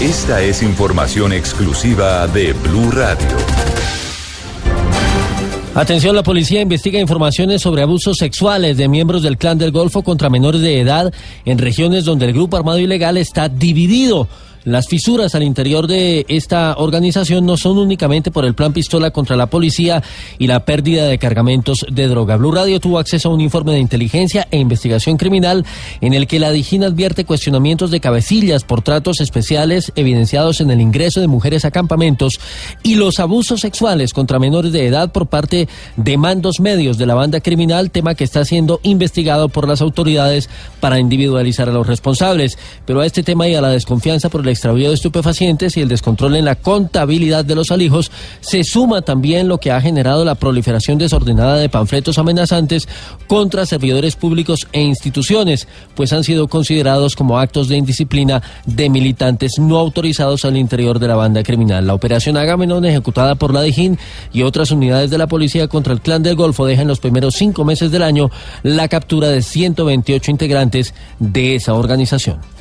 Esta es información exclusiva de Blue Radio. Atención, la policía investiga informaciones sobre abusos sexuales de miembros del clan del Golfo contra menores de edad en regiones donde el grupo armado ilegal está dividido. Las fisuras al interior de esta organización no son únicamente por el plan pistola contra la policía y la pérdida de cargamentos de droga. Blue Radio tuvo acceso a un informe de inteligencia e investigación criminal en el que la DIGIN advierte cuestionamientos de cabecillas por tratos especiales evidenciados en el ingreso de mujeres a campamentos y los abusos sexuales contra menores de edad por parte de mandos medios de la banda criminal, tema que está siendo investigado por las autoridades para individualizar a los responsables. Pero a este tema y a la desconfianza por el extravío de estupefacientes y el descontrol en la contabilidad de los alijos, se suma también lo que ha generado la proliferación desordenada de panfletos amenazantes contra servidores públicos e instituciones, pues han sido considerados como actos de indisciplina de militantes no autorizados al interior de la banda criminal. La operación Agamenón, ejecutada por la DIJÍN y otras unidades de la policía contra el Clan del Golfo, deja en los primeros cinco meses del año la captura de 128 integrantes de esa organización.